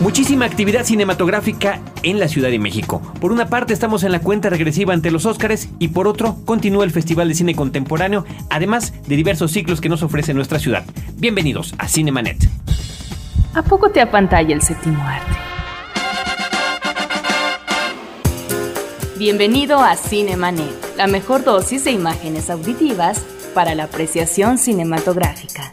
Muchísima actividad cinematográfica en la Ciudad de México. Por una parte estamos en la cuenta regresiva ante los Óscares y por otro continúa el Festival de Cine Contemporáneo, además de diversos ciclos que nos ofrece nuestra ciudad. Bienvenidos a Cinemanet. ¿A poco te apantalla el séptimo arte? Bienvenido a Cinemanet, la mejor dosis de imágenes auditivas para la apreciación cinematográfica.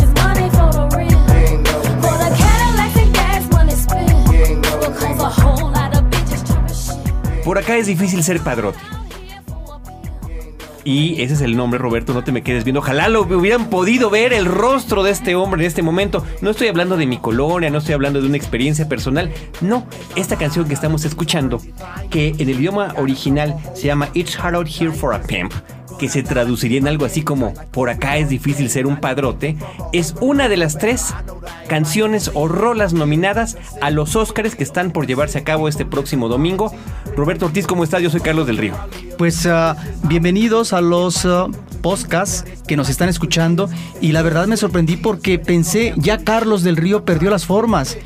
Acá es difícil ser padrote. Y ese es el nombre, Roberto, no te me quedes viendo. Ojalá lo hubieran podido ver el rostro de este hombre en este momento. No estoy hablando de mi colonia, no estoy hablando de una experiencia personal. No, esta canción que estamos escuchando, que en el idioma original se llama It's Hard Out Here for a Pimp, que se traduciría en algo así como Por acá es difícil ser un padrote, es una de las tres canciones o rolas nominadas a los Óscares que están por llevarse a cabo este próximo domingo. Roberto Ortiz, ¿cómo estás? Yo soy Carlos del Río. Pues uh, bienvenidos a los uh, podcasts que nos están escuchando y la verdad me sorprendí porque pensé ya Carlos del Río perdió las formas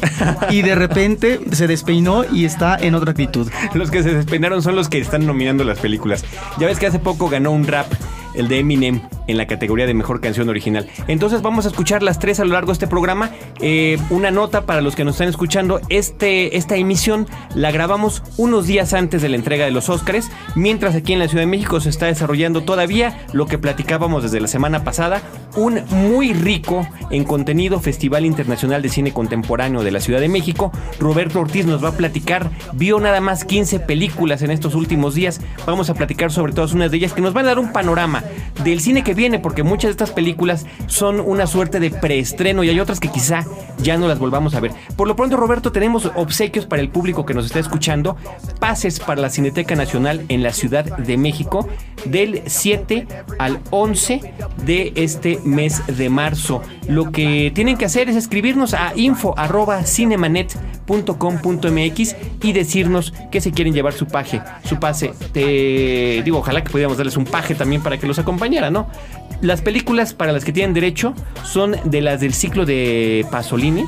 y de repente se despeinó y está en otra actitud. Los que se despeinaron son los que están nominando las películas. Ya ves que hace poco ganó un rap el de Eminem en la categoría de mejor canción original. Entonces vamos a escuchar las tres a lo largo de este programa. Eh, una nota para los que nos están escuchando, este, esta emisión la grabamos unos días antes de la entrega de los Óscares, mientras aquí en la Ciudad de México se está desarrollando todavía lo que platicábamos desde la semana pasada, un muy rico en contenido Festival Internacional de Cine Contemporáneo de la Ciudad de México. Roberto Ortiz nos va a platicar, vio nada más 15 películas en estos últimos días. Vamos a platicar sobre todas unas de ellas que nos van a dar un panorama del cine que viene, porque muchas de estas películas son una suerte de preestreno y hay otras que quizá ya no las volvamos a ver. Por lo pronto, Roberto, tenemos obsequios para el público que nos está escuchando, pases para la Cineteca Nacional en la Ciudad de México del 7 al 11 de este mes de marzo. Lo que tienen que hacer es escribirnos a info@cinemanet.com.mx y decirnos que se quieren llevar su paje, su pase. Te digo, ojalá que pudiéramos darles un paje también para que los acompañara, ¿no? Las películas para las que tienen derecho son de las del ciclo de Pasolini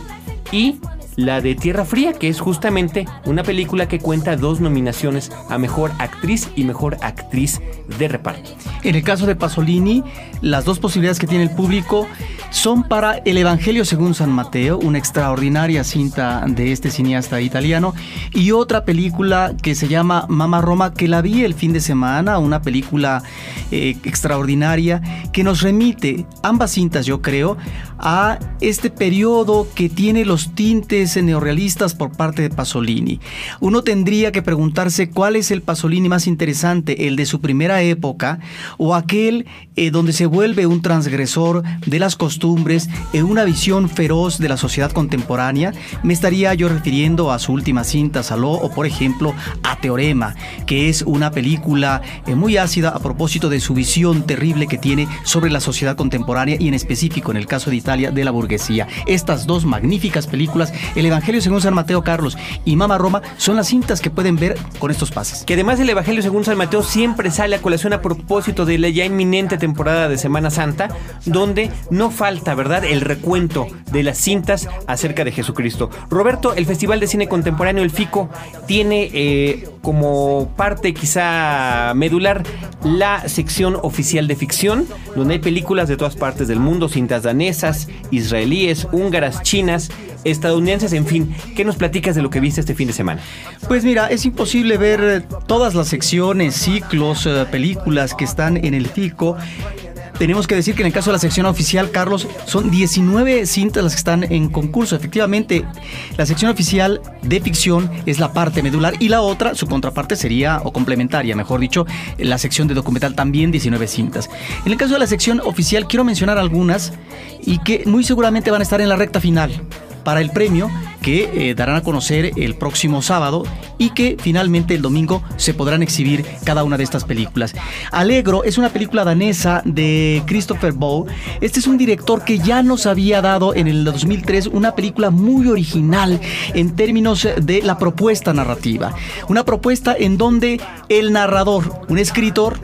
y la de Tierra Fría, que es justamente una película que cuenta dos nominaciones a Mejor Actriz y Mejor Actriz de Reparto. En el caso de Pasolini, las dos posibilidades que tiene el público son para El Evangelio según San Mateo, una extraordinaria cinta de este cineasta italiano, y otra película que se llama Mama Roma, que la vi el fin de semana, una película eh, extraordinaria que nos remite, ambas cintas yo creo, a este periodo que tiene los tintes neorrealistas por parte de Pasolini. Uno tendría que preguntarse cuál es el Pasolini más interesante, el de su primera época o aquel eh, donde se vuelve un transgresor de las costumbres en una visión feroz de la sociedad contemporánea. Me estaría yo refiriendo a su última cinta, Saló, o por ejemplo a Teorema, que es una película eh, muy ácida a propósito de su visión terrible que tiene sobre la sociedad contemporánea y en específico en el caso de Italia de la burguesía. Estas dos magníficas películas, El Evangelio según San Mateo Carlos y Mama Roma, son las cintas que pueden ver con estos pases. Que además el Evangelio según San Mateo siempre sale a colación a propósito de la ya inminente temporada de Semana Santa, donde no falta, ¿verdad?, el recuento de las cintas acerca de Jesucristo. Roberto, el Festival de Cine Contemporáneo, el FICO, tiene eh, como parte quizá medular la sección oficial de ficción, donde hay películas de todas partes del mundo, cintas danesas, israelíes, húngaras, chinas, estadounidenses, en fin. ¿Qué nos platicas de lo que viste este fin de semana? Pues mira, es imposible ver eh, todas las secciones, ciclos, eh, películas que están en el FICO tenemos que decir que en el caso de la sección oficial, Carlos, son 19 cintas las que están en concurso. Efectivamente, la sección oficial de ficción es la parte medular y la otra, su contraparte sería, o complementaria, mejor dicho, la sección de documental también 19 cintas. En el caso de la sección oficial, quiero mencionar algunas y que muy seguramente van a estar en la recta final para el premio que eh, darán a conocer el próximo sábado y que finalmente el domingo se podrán exhibir cada una de estas películas. Alegro es una película danesa de Christopher Bow. Este es un director que ya nos había dado en el 2003 una película muy original en términos de la propuesta narrativa. Una propuesta en donde el narrador, un escritor,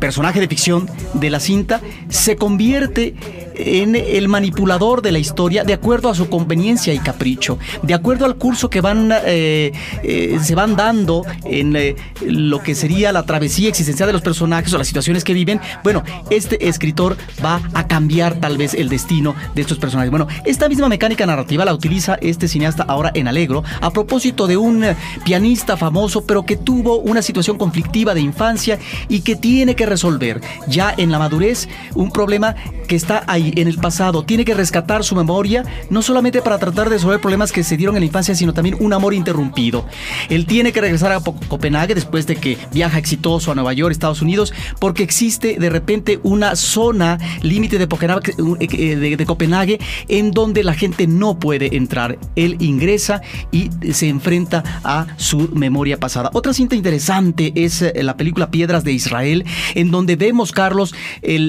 personaje de ficción de la cinta, se convierte en el manipulador de la historia de acuerdo a su conveniencia y capricho, de acuerdo al curso que van eh, eh, se van dando en eh, lo que sería la travesía existencial de los personajes o las situaciones que viven. Bueno, este escritor va a cambiar tal vez el destino de estos personajes. Bueno, esta misma mecánica narrativa la utiliza este cineasta ahora en Alegro a propósito de un pianista famoso, pero que tuvo una situación conflictiva de infancia y que tiene que resolver ya en la madurez un problema que está ahí en el pasado, tiene que rescatar su memoria, no solamente para tratar de resolver problemas que se dieron en la infancia, sino también un amor interrumpido. Él tiene que regresar a Copenhague después de que viaja exitoso a Nueva York, Estados Unidos, porque existe de repente una zona límite de, eh, de, de Copenhague en donde la gente no puede entrar. Él ingresa y se enfrenta a su memoria pasada. Otra cinta interesante es eh, la película Piedras de Israel, en donde vemos, Carlos,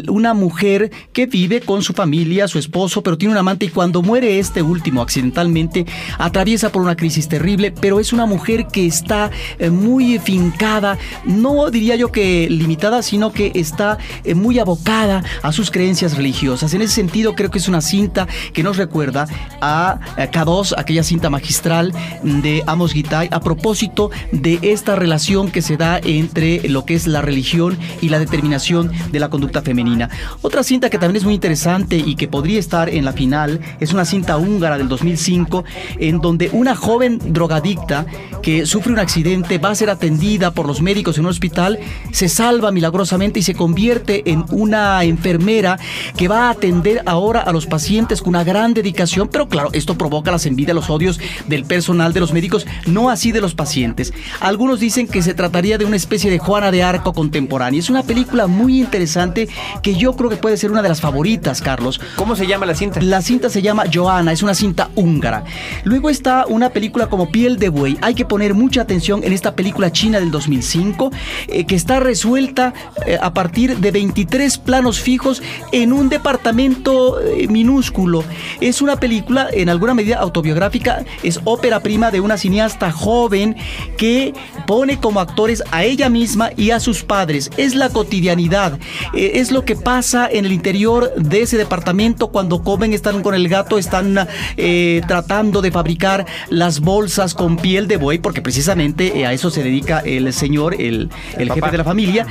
una mujer que vive con su familia, su esposo, pero tiene un amante y cuando muere este último accidentalmente atraviesa por una crisis terrible, pero es una mujer que está eh, muy fincada, no diría yo que limitada, sino que está eh, muy abocada a sus creencias religiosas. En ese sentido creo que es una cinta que nos recuerda a K2, aquella cinta magistral de Amos Gitay, a propósito de esta relación que se da entre lo que es la religión y la determinación de la conducta femenina. Otra cinta que también es muy interesante y que podría estar en la final es una cinta húngara del 2005 en donde una joven drogadicta que sufre un accidente va a ser atendida por los médicos en un hospital, se salva milagrosamente y se convierte en una enfermera que va a atender ahora a los pacientes con una gran dedicación, pero claro, esto provoca las envidias, los odios del personal de los médicos, no así de los pacientes. Algunos dicen que se trataría de una especie de Juana de Arco contemporánea. Es una película muy interesante que yo creo que puede ser una de las favoritas Carlos. ¿Cómo se llama la cinta? La cinta se llama Joana, es una cinta húngara. Luego está una película como Piel de Buey. Hay que poner mucha atención en esta película china del 2005, eh, que está resuelta eh, a partir de 23 planos fijos en un departamento eh, minúsculo. Es una película en alguna medida autobiográfica, es ópera prima de una cineasta joven que pone como actores a ella misma y a sus padres. Es la cotidianidad, es lo que pasa en el interior de ese departamento cuando comen, están con el gato, están eh, tratando de fabricar las bolsas con piel de buey, porque precisamente eh, a eso se dedica el señor, el, el, jefe de la familia.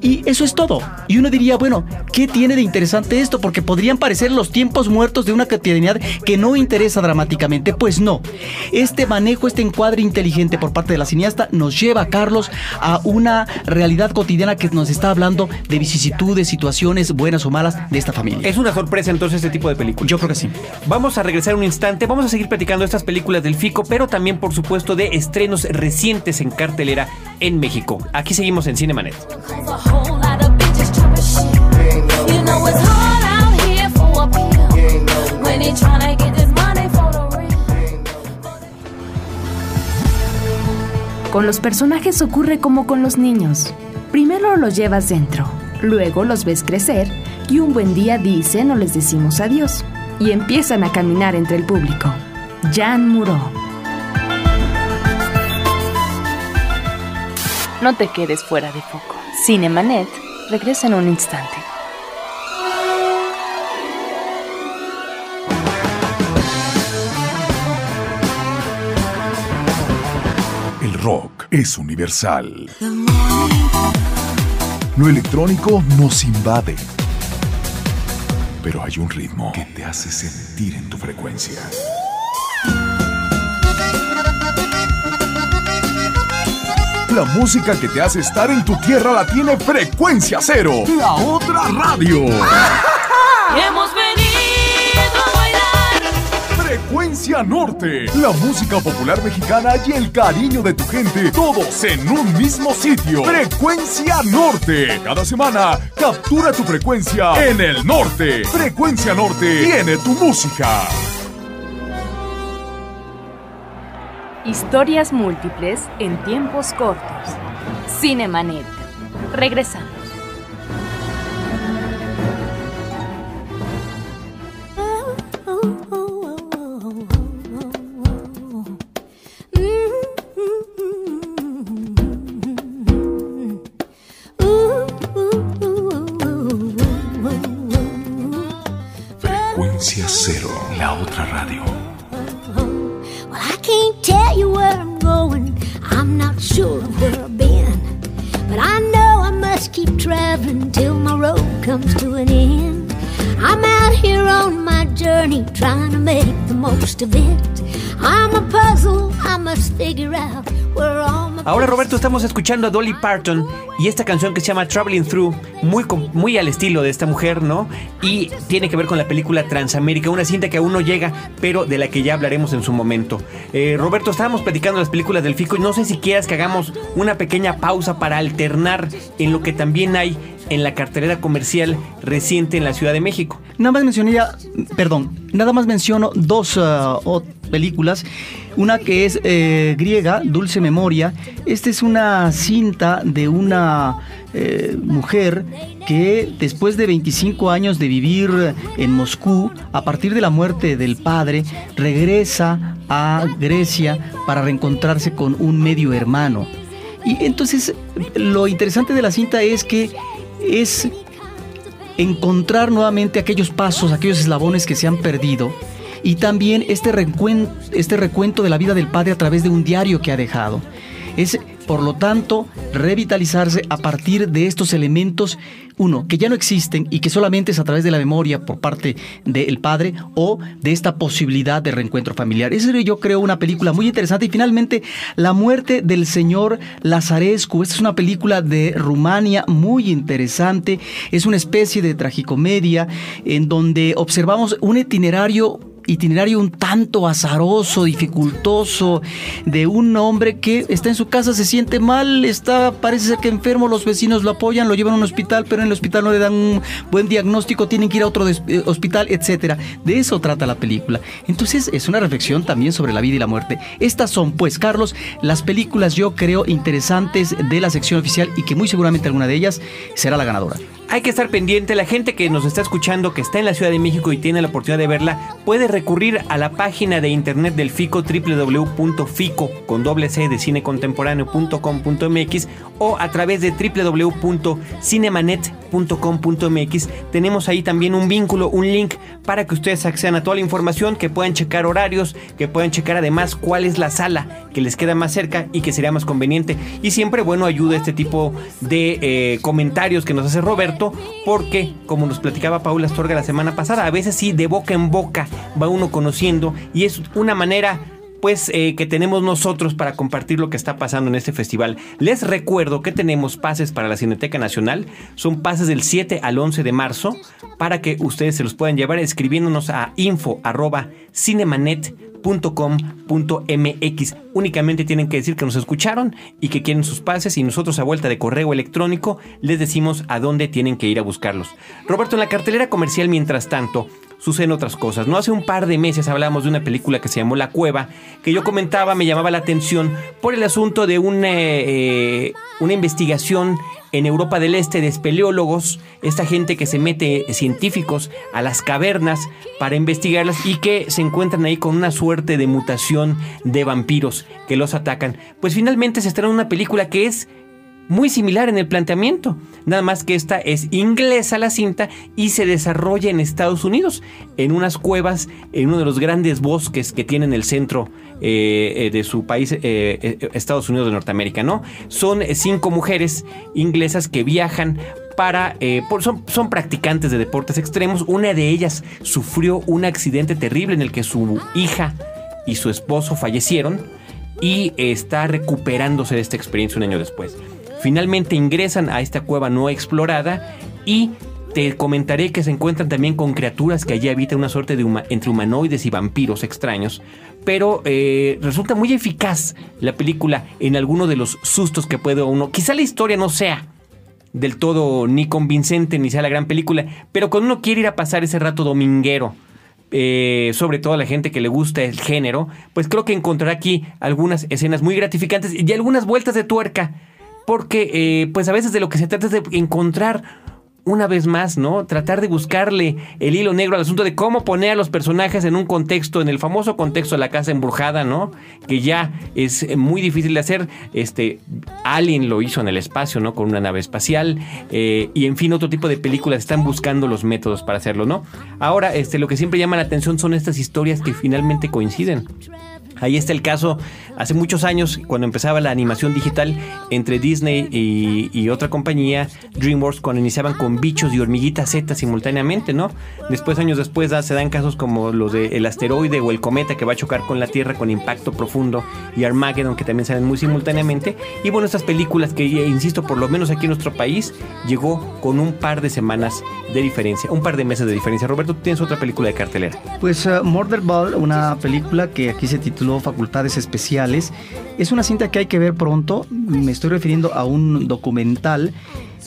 Y eso es todo. Y uno diría, bueno, ¿qué tiene de interesante esto? Porque podrían parecer los tiempos muertos de una cotidianidad que no interesa dramáticamente. Pues no. Este manejo, este encuadre inteligente por parte de la cineasta nos lleva, Carlos, a una realidad cotidiana que nos está hablando de vicisitudes, situaciones buenas o malas de esta familia. Es una sorpresa entonces este tipo de películas. Yo creo que sí. Vamos a regresar un instante, vamos a seguir platicando de estas películas del FICO, pero también por supuesto de estrenos recientes en cartelera en México. Aquí seguimos en Cinemanet. Con los personajes ocurre como con los niños. Primero los llevas dentro, luego los ves crecer y un buen día dicen o les decimos adiós y empiezan a caminar entre el público. Jan Muró. No te quedes fuera de foco. Cinemanet regresa en un instante. El rock es universal. Lo electrónico nos invade pero hay un ritmo que te hace sentir en tu frecuencia. La música que te hace estar en tu tierra la tiene Frecuencia Cero, la otra radio. hemos Frecuencia Norte, la música popular mexicana y el cariño de tu gente, todos en un mismo sitio. Frecuencia Norte. Cada semana, captura tu frecuencia en el norte. Frecuencia Norte tiene tu música. Historias múltiples en tiempos cortos. Cinemanet. Regresamos. All my Estamos escuchando a Dolly Parton y esta canción que se llama Traveling Through, muy, muy al estilo de esta mujer, ¿no? Y tiene que ver con la película Transamérica, una cinta que aún no llega, pero de la que ya hablaremos en su momento. Eh, Roberto, estábamos platicando las películas del FICO y no sé si quieras que hagamos una pequeña pausa para alternar en lo que también hay en la cartelera comercial reciente en la Ciudad de México. Nada más mencionaría, perdón, nada más menciono dos o- películas. Una que es eh, griega, Dulce Memoria. Esta es una cinta de una eh, mujer que después de 25 años de vivir en Moscú, a partir de la muerte del padre, regresa a Grecia para reencontrarse con un medio hermano. Y entonces lo interesante de la cinta es que es encontrar nuevamente aquellos pasos, aquellos eslabones que se han perdido y también este recuento, este recuento de la vida del padre a través de un diario que ha dejado. Es, por lo tanto, revitalizarse a partir de estos elementos, uno, que ya no existen y que solamente es a través de la memoria por parte del padre o de esta posibilidad de reencuentro familiar. Esa es, yo creo, una película muy interesante. Y finalmente, La muerte del señor Lazarescu. Esta es una película de Rumania muy interesante. Es una especie de tragicomedia en donde observamos un itinerario itinerario un tanto azaroso, dificultoso, de un hombre que está en su casa, se siente mal, está, parece ser que enfermo, los vecinos lo apoyan, lo llevan a un hospital, pero en el hospital no le dan un buen diagnóstico, tienen que ir a otro eh, hospital, etcétera. De eso trata la película. Entonces es una reflexión también sobre la vida y la muerte. Estas son, pues, Carlos, las películas yo creo interesantes de la sección oficial y que muy seguramente alguna de ellas será la ganadora. Hay que estar pendiente, la gente que nos está escuchando, que está en la Ciudad de México y tiene la oportunidad de verla, puede recurrir a la página de internet del FICO, www.fico, con doble C de cinecontemporáneo.com.mx o a través de www.cinemanet.com.mx. Tenemos ahí también un vínculo, un link para que ustedes accedan a toda la información, que puedan checar horarios, que puedan checar además cuál es la sala que les queda más cerca y que sería más conveniente. Y siempre, bueno, ayuda este tipo de eh, comentarios que nos hace Roberto, porque, como nos platicaba Paula Astorga la semana pasada, a veces sí, de boca en boca va uno conociendo y es una manera pues eh, que tenemos nosotros para compartir lo que está pasando en este festival. Les recuerdo que tenemos pases para la Cineteca Nacional, son pases del 7 al 11 de marzo, para que ustedes se los puedan llevar escribiéndonos a info arroba cinemanet.com.mx. Únicamente tienen que decir que nos escucharon y que quieren sus pases y nosotros a vuelta de correo electrónico les decimos a dónde tienen que ir a buscarlos. Roberto, en la cartelera comercial mientras tanto suceden otras cosas. No hace un par de meses hablamos de una película que se llamó La Cueva, que yo comentaba, me llamaba la atención por el asunto de una, eh, una investigación en Europa del Este de espeleólogos, esta gente que se mete, eh, científicos, a las cavernas para investigarlas y que se encuentran ahí con una suerte de mutación de vampiros que los atacan. Pues finalmente se estrenó una película que es muy similar en el planteamiento. Nada más que esta es inglesa la cinta y se desarrolla en Estados Unidos, en unas cuevas, en uno de los grandes bosques que tiene en el centro eh, eh, de su país, eh, Estados Unidos de Norteamérica, ¿no? Son cinco mujeres inglesas que viajan para, son, son practicantes de deportes extremos. Una de ellas sufrió un accidente terrible en el que su hija y su esposo fallecieron y está recuperándose de esta experiencia un año después. Finalmente ingresan a esta cueva no explorada y te comentaré que se encuentran también con criaturas que allí habitan una suerte de entre humanoides y vampiros extraños. Pero eh, resulta muy eficaz la película en alguno de los sustos que puede uno. Quizá la historia no sea del todo ni convincente ni sea la gran película, pero cuando uno quiere ir a pasar ese rato dominguero eh, sobre todo a la gente que le gusta el género, pues creo que encontrará aquí algunas escenas muy gratificantes y algunas vueltas de tuerca, porque eh, pues a veces de lo que se trata es de encontrar una vez más, ¿no? Tratar de buscarle el hilo negro al asunto de cómo poner a los personajes en un contexto, en el famoso contexto de la casa embrujada, ¿no? Que ya es muy difícil de hacer. Este, Alien lo hizo en el espacio, ¿no? Con una nave espacial. eh, y en fin, otro tipo de películas están buscando los métodos para hacerlo, ¿no? Ahora, este, lo que siempre llama la atención son estas historias que finalmente coinciden. Ahí está el caso hace muchos años, cuando empezaba la animación digital entre Disney y, otra compañía, DreamWorks, cuando iniciaban con bichos y hormiguitas Z simultáneamente, ¿no? Después, años después, se dan casos como los de el asteroide o el cometa que va a chocar con la Tierra con impacto profundo y Armageddon, que también salen muy simultáneamente. Y bueno, estas películas que, eh, insisto, por lo menos aquí en nuestro país, llegó con un par de semanas de diferencia, un par de meses de diferencia. Roberto, tienes otra película de cartelera. Pues uh, Murder Ball, una película que aquí se Facultades Especiales, es una cinta que hay que ver pronto. Me estoy refiriendo a un documental,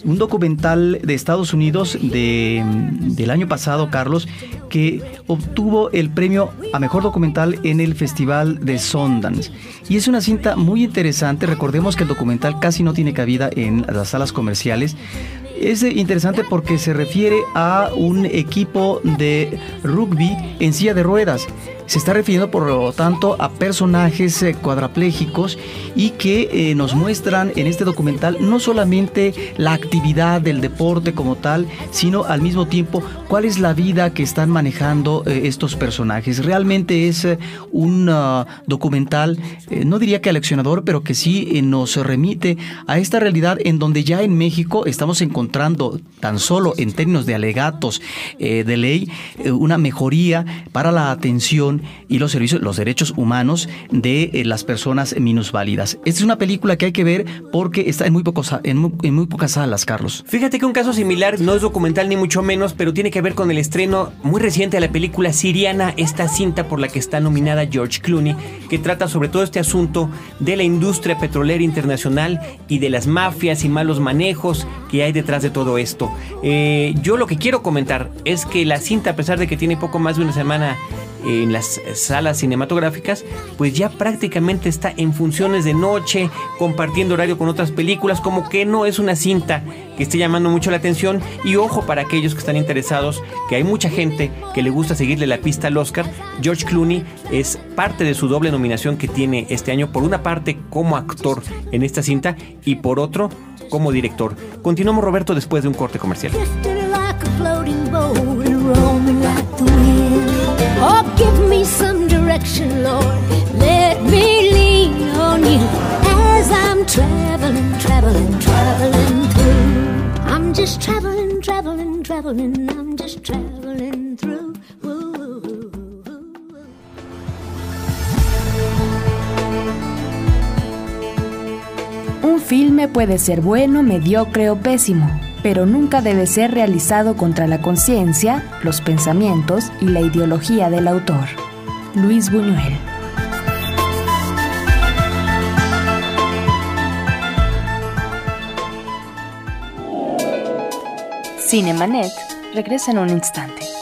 un documental de Estados Unidos de, del año pasado, Carlos, que obtuvo el premio a mejor documental en el Festival de Sundance. Y es una cinta muy interesante. Recordemos que el documental casi no tiene cabida en las salas comerciales. Es interesante porque se refiere a un equipo de rugby en silla de ruedas. Se está refiriendo, por lo tanto, a personajes eh, cuadraplégicos y que eh, nos muestran en este documental no solamente la actividad del deporte como tal, sino al mismo tiempo cuál es la vida que están manejando eh, estos personajes. Realmente es un ah, documental, no diría que aleccionador, pero que sí nos remite a esta realidad en donde ya en México estamos encontrando tan solo en términos de alegatos de ley una mejoría para la atención y los servicios, los derechos humanos de eh, las personas minusválidas. Esta es una película que hay que ver porque está en muy, pocos, en muy, pocas salas, Carlos. Fíjate que un caso similar no es documental ni mucho menos, pero tiene que ver con el estreno muy reciente de la película Siriana, esta cinta por la que está nominada George Clooney, que trata sobre todo este asunto de la industria petrolera internacional y de las mafias y malos manejos que hay detrás de todo esto. Eh, yo lo que quiero comentar es que la cinta, a pesar de que tiene poco más de una semana en las salas cinematográficas, pues ya prácticamente está en funciones de noche, compartiendo horario con otras películas, como que no es una cinta que esté llamando mucho la atención. Y ojo para aquellos que están interesados, que hay mucha gente que le gusta seguirle la pista al Oscar. George Clooney es parte de su doble nominación que tiene este año, por una parte como actor en esta cinta y por otro como director. Continuamos Roberto después de un corte comercial. Direction, Lord. Let me lean on you as I'm traveling, traveling, traveling through. I'm just traveling, traveling, traveling. I'm just traveling through. Un filme puede ser bueno, mediocre o pésimo, pero nunca debe ser realizado contra la conciencia, los pensamientos y la ideología del autor. Luis Buñuel. Cinemanet regresa en un instante.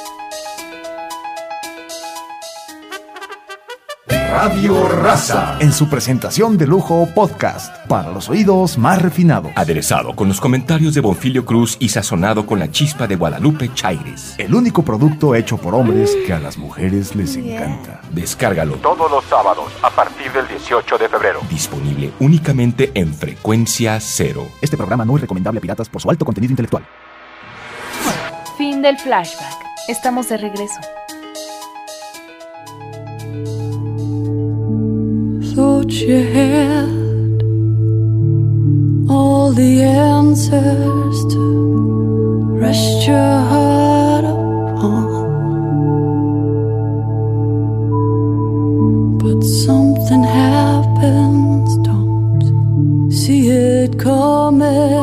Radio Raza en su presentación de lujo podcast para los oídos más refinados. Aderezado con los comentarios de Bonfilio Cruz y sazonado con la chispa de Guadalupe Chaires. El único producto hecho por hombres que a las mujeres les encanta. Descárgalo. Todos los sábados a partir del 18 de febrero. Disponible únicamente en frecuencia cero. Este programa no es recomendable a piratas por su alto contenido intelectual. Fin del flashback. Estamos de regreso. Thought you had all the answers to rest your heart upon. But something happens, don't see it coming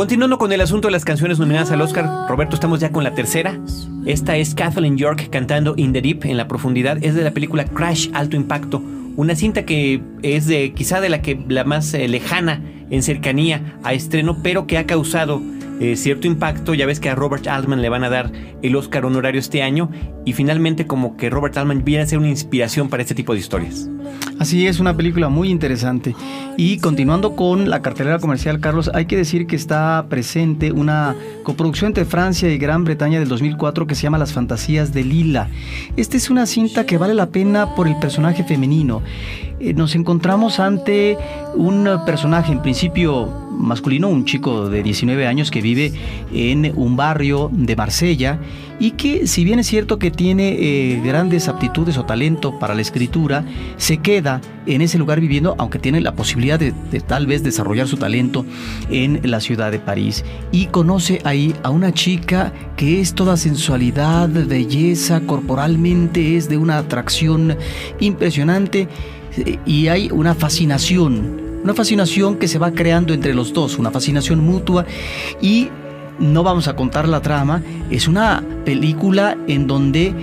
Continuando con el asunto de las canciones nominadas al Oscar, Roberto, estamos ya con la tercera. Esta es Kathleen York cantando In the Deep, en la profundidad. Es de la película Crash Alto Impacto, una cinta que es de quizá de la que la más eh, lejana en cercanía a estreno, pero que ha causado eh, cierto impacto. Ya ves que a Robert Altman le van a dar el Oscar honorario este año y finalmente como que Robert Altman viene a ser una inspiración para este tipo de historias. Así es, una película muy interesante. Y continuando con la cartelera comercial, Carlos, hay que decir que está presente una coproducción entre Francia y Gran Bretaña del 2004 que se llama Las Fantasías de Lila. Esta es una cinta que vale la pena por el personaje femenino. Eh, nos encontramos ante un personaje en principio masculino, un chico de 19 años que vive en un barrio de Marsella y que si bien es cierto que tiene eh, grandes aptitudes o talento para la escritura, se queda en ese lugar viviendo, aunque tiene la posibilidad de, de tal vez desarrollar su talento en la ciudad de París. Y conoce ahí a una chica que es toda sensualidad, belleza, corporalmente es de una atracción impresionante y hay una fascinación, una fascinación que se va creando entre los dos, una fascinación mutua y no vamos a contar la trama, es una película en donde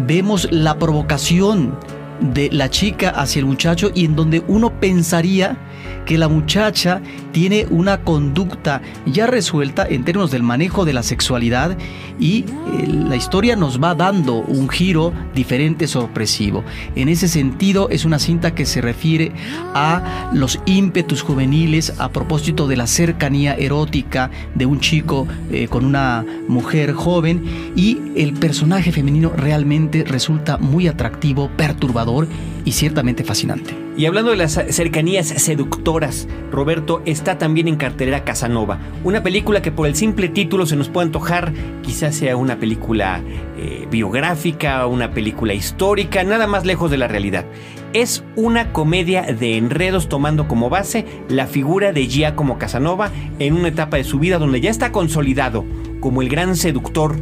vemos la provocación de la chica hacia el muchacho y en donde uno pensaría que la muchacha tiene una conducta ya resuelta en términos del manejo de la sexualidad y eh, la historia nos va dando un giro diferente, sorpresivo. En ese sentido es una cinta que se refiere a los ímpetus juveniles a propósito de la cercanía erótica de un chico eh, con una mujer joven y el personaje femenino realmente resulta muy atractivo, perturbador y ciertamente fascinante. Y hablando de las cercanías seductoras, Roberto está también en cartelera Casanova, una película que por el simple título se nos puede antojar, quizás sea una película eh, biográfica, una película histórica, nada más lejos de la realidad. Es una comedia de enredos tomando como base la figura de Giacomo Casanova en una etapa de su vida donde ya está consolidado como el gran seductor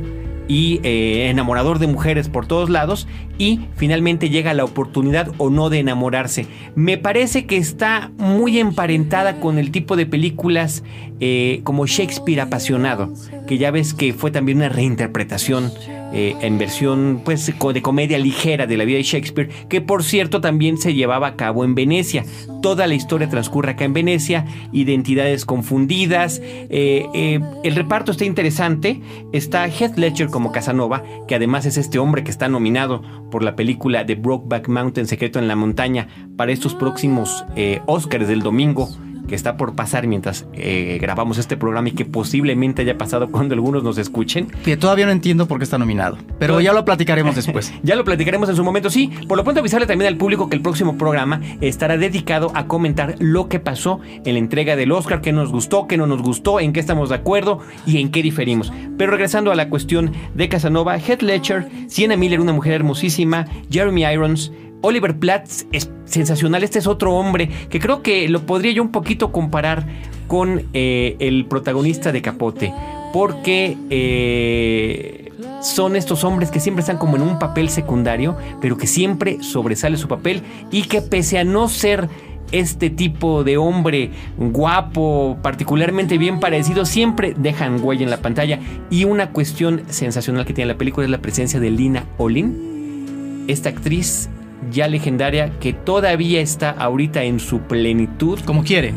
y eh, enamorador de mujeres por todos lados y finalmente llega la oportunidad o no de enamorarse. Me parece que está muy emparentada con el tipo de películas eh, como Shakespeare apasionado, que ya ves que fue también una reinterpretación eh, en versión pues de comedia ligera de la vida de Shakespeare, que por cierto también se llevaba a cabo en Venecia. Toda la historia transcurre acá en Venecia, identidades confundidas, eh, el reparto está interesante, está Heath Ledger como Casanova, que además es este hombre que está nominado por la película de Brokeback Mountain, Secreto en la Montaña, para estos próximos Oscars del domingo que está por pasar mientras eh, grabamos este programa y que posiblemente haya pasado cuando algunos nos escuchen. Que todavía no entiendo por qué está nominado, pero ya lo platicaremos después. ya lo platicaremos en su momento, sí. Por lo pronto avisarle también al público que el próximo programa estará dedicado a comentar lo que pasó en la entrega del Oscar, qué nos gustó, qué no nos gustó, en qué estamos de acuerdo y en qué diferimos. Pero regresando a la cuestión de Casanova, Heath Ledger, Sienna Miller, una mujer hermosísima, Jeremy Irons, Oliver Platt es sensacional. Este es otro hombre que creo que lo podría yo un poquito comparar con eh, el protagonista de Capote. Porque eh, son estos hombres que siempre están como en un papel secundario, pero que siempre sobresale su papel y que pese a no ser este tipo de hombre guapo, particularmente bien parecido, siempre dejan huella en la pantalla. Y una cuestión sensacional que tiene la película es la presencia de Lina Olin. Esta actriz ya legendaria que todavía está ahorita en su plenitud. Como quiere.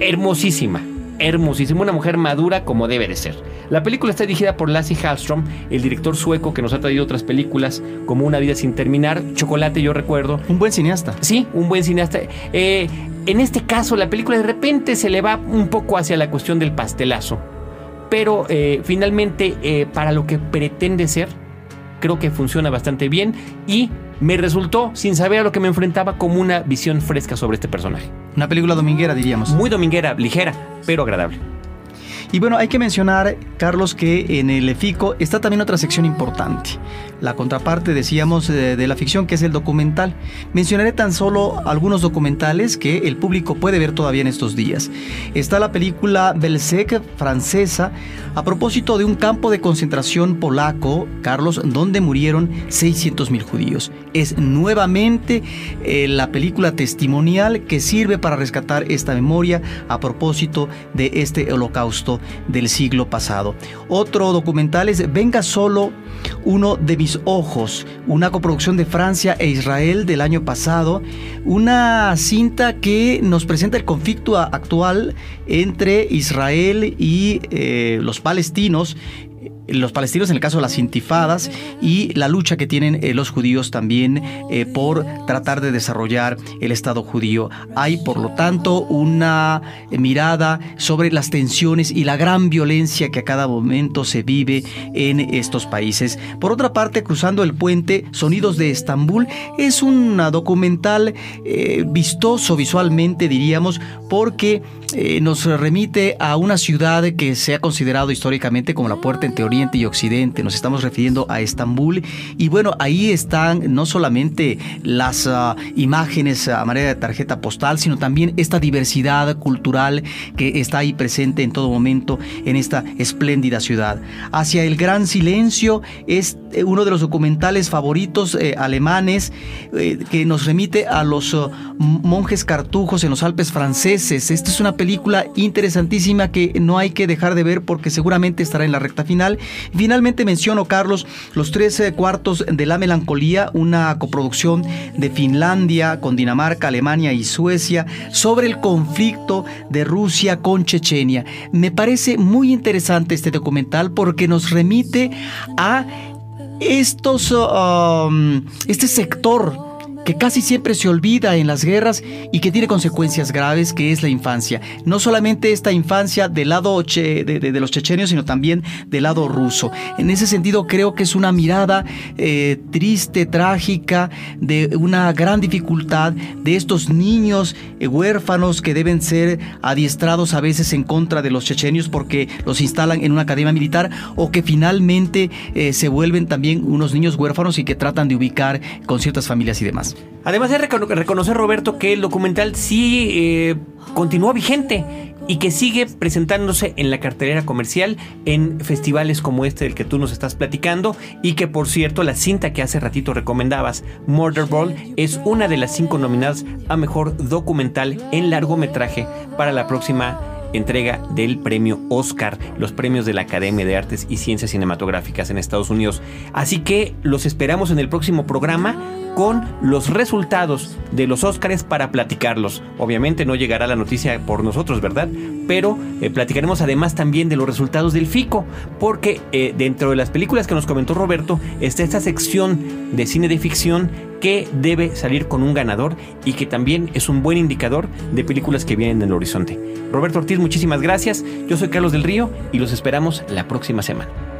Hermosísima, hermosísima, una mujer madura como debe de ser. La película está dirigida por Lassie Hallström, el director sueco que nos ha traído otras películas como Una vida sin terminar, Chocolate yo recuerdo. Un buen cineasta. Sí, un buen cineasta. Eh, en este caso la película de repente se le va un poco hacia la cuestión del pastelazo, pero eh, finalmente eh, para lo que pretende ser, creo que funciona bastante bien y me resultó, sin saber a lo que me enfrentaba, como una visión fresca sobre este personaje. Una película dominguera, diríamos. Muy dominguera, ligera, pero agradable. Y bueno, hay que mencionar, Carlos, que en el EFICO está también otra sección importante. La contraparte, decíamos, de, la ficción, que es el documental. Mencionaré tan solo algunos documentales que el público puede ver todavía en estos días. Está la película Belzec, francesa, a propósito de un campo de concentración polaco, Carlos, donde murieron 600.000 judíos. Es nuevamente eh, la película testimonial que sirve para rescatar esta memoria a propósito de este holocausto del siglo pasado. Otro documental es Venga solo uno de mis ojos, una coproducción de Francia e Israel del año pasado, una cinta que nos presenta el conflicto actual entre Israel y eh, los palestinos los palestinos en el caso de las intifadas y la lucha que tienen eh, los judíos también eh, por tratar de desarrollar el Estado judío. Hay, por lo tanto, una mirada sobre las tensiones y la gran violencia que a cada momento se vive en estos países. Por otra parte, Cruzando el Puente, Sonidos de Estambul, es un documental eh, vistoso visualmente, diríamos, porque nos remite a una ciudad que se ha considerado históricamente como la puerta entre Oriente y Occidente, nos estamos refiriendo a Estambul y bueno, ahí están no solamente las ah, imágenes a manera de tarjeta postal, sino también esta diversidad cultural que está ahí presente en todo momento en esta espléndida ciudad. Hacia el gran silencio es eh, uno de los documentales favoritos eh, alemanes eh, que nos remite a los monjes cartujos en los Alpes franceses. Esta es una película interesantísima que no hay que dejar de ver porque seguramente estará en la recta final. Finalmente menciono, Carlos, Los tres cuartos de la melancolía, una coproducción de Finlandia con Dinamarca, Alemania y Suecia sobre el conflicto de Rusia con Chechenia. Me parece muy interesante este documental porque nos remite a estos, um, este sector que casi siempre se olvida en las guerras y que tiene consecuencias graves, que es la infancia. No solamente esta infancia del lado de, los chechenios, sino también del lado ruso. En ese sentido, creo que es una mirada eh, triste, trágica, de una gran dificultad de estos niños eh, huérfanos que deben ser adiestrados a veces en contra de los chechenios porque los instalan en una academia militar o que finalmente eh, se vuelven también unos niños huérfanos y que tratan de ubicar con ciertas familias y demás. Además de reconocer, Roberto, que el documental sí eh, continúa vigente y que sigue presentándose en la cartelera comercial en festivales como este del que tú nos estás platicando y que por cierto la cinta que hace ratito recomendabas, Murder Ball, es una de las cinco nominadas a mejor documental en largometraje para la próxima entrega del premio Oscar, los premios de la Academia de Artes y Ciencias Cinematográficas en Estados Unidos. Así que los esperamos en el próximo programa con los resultados de los Oscars para platicarlos. Obviamente no llegará la noticia por nosotros, ¿verdad? Pero eh, platicaremos además también de los resultados del FICO, porque eh, dentro de las películas que nos comentó Roberto está esta sección de cine de ficción que debe salir con un ganador y que también es un buen indicador de películas que vienen en el horizonte. Roberto Ortiz, muchísimas gracias. Yo soy Carlos del Río y los esperamos la próxima semana.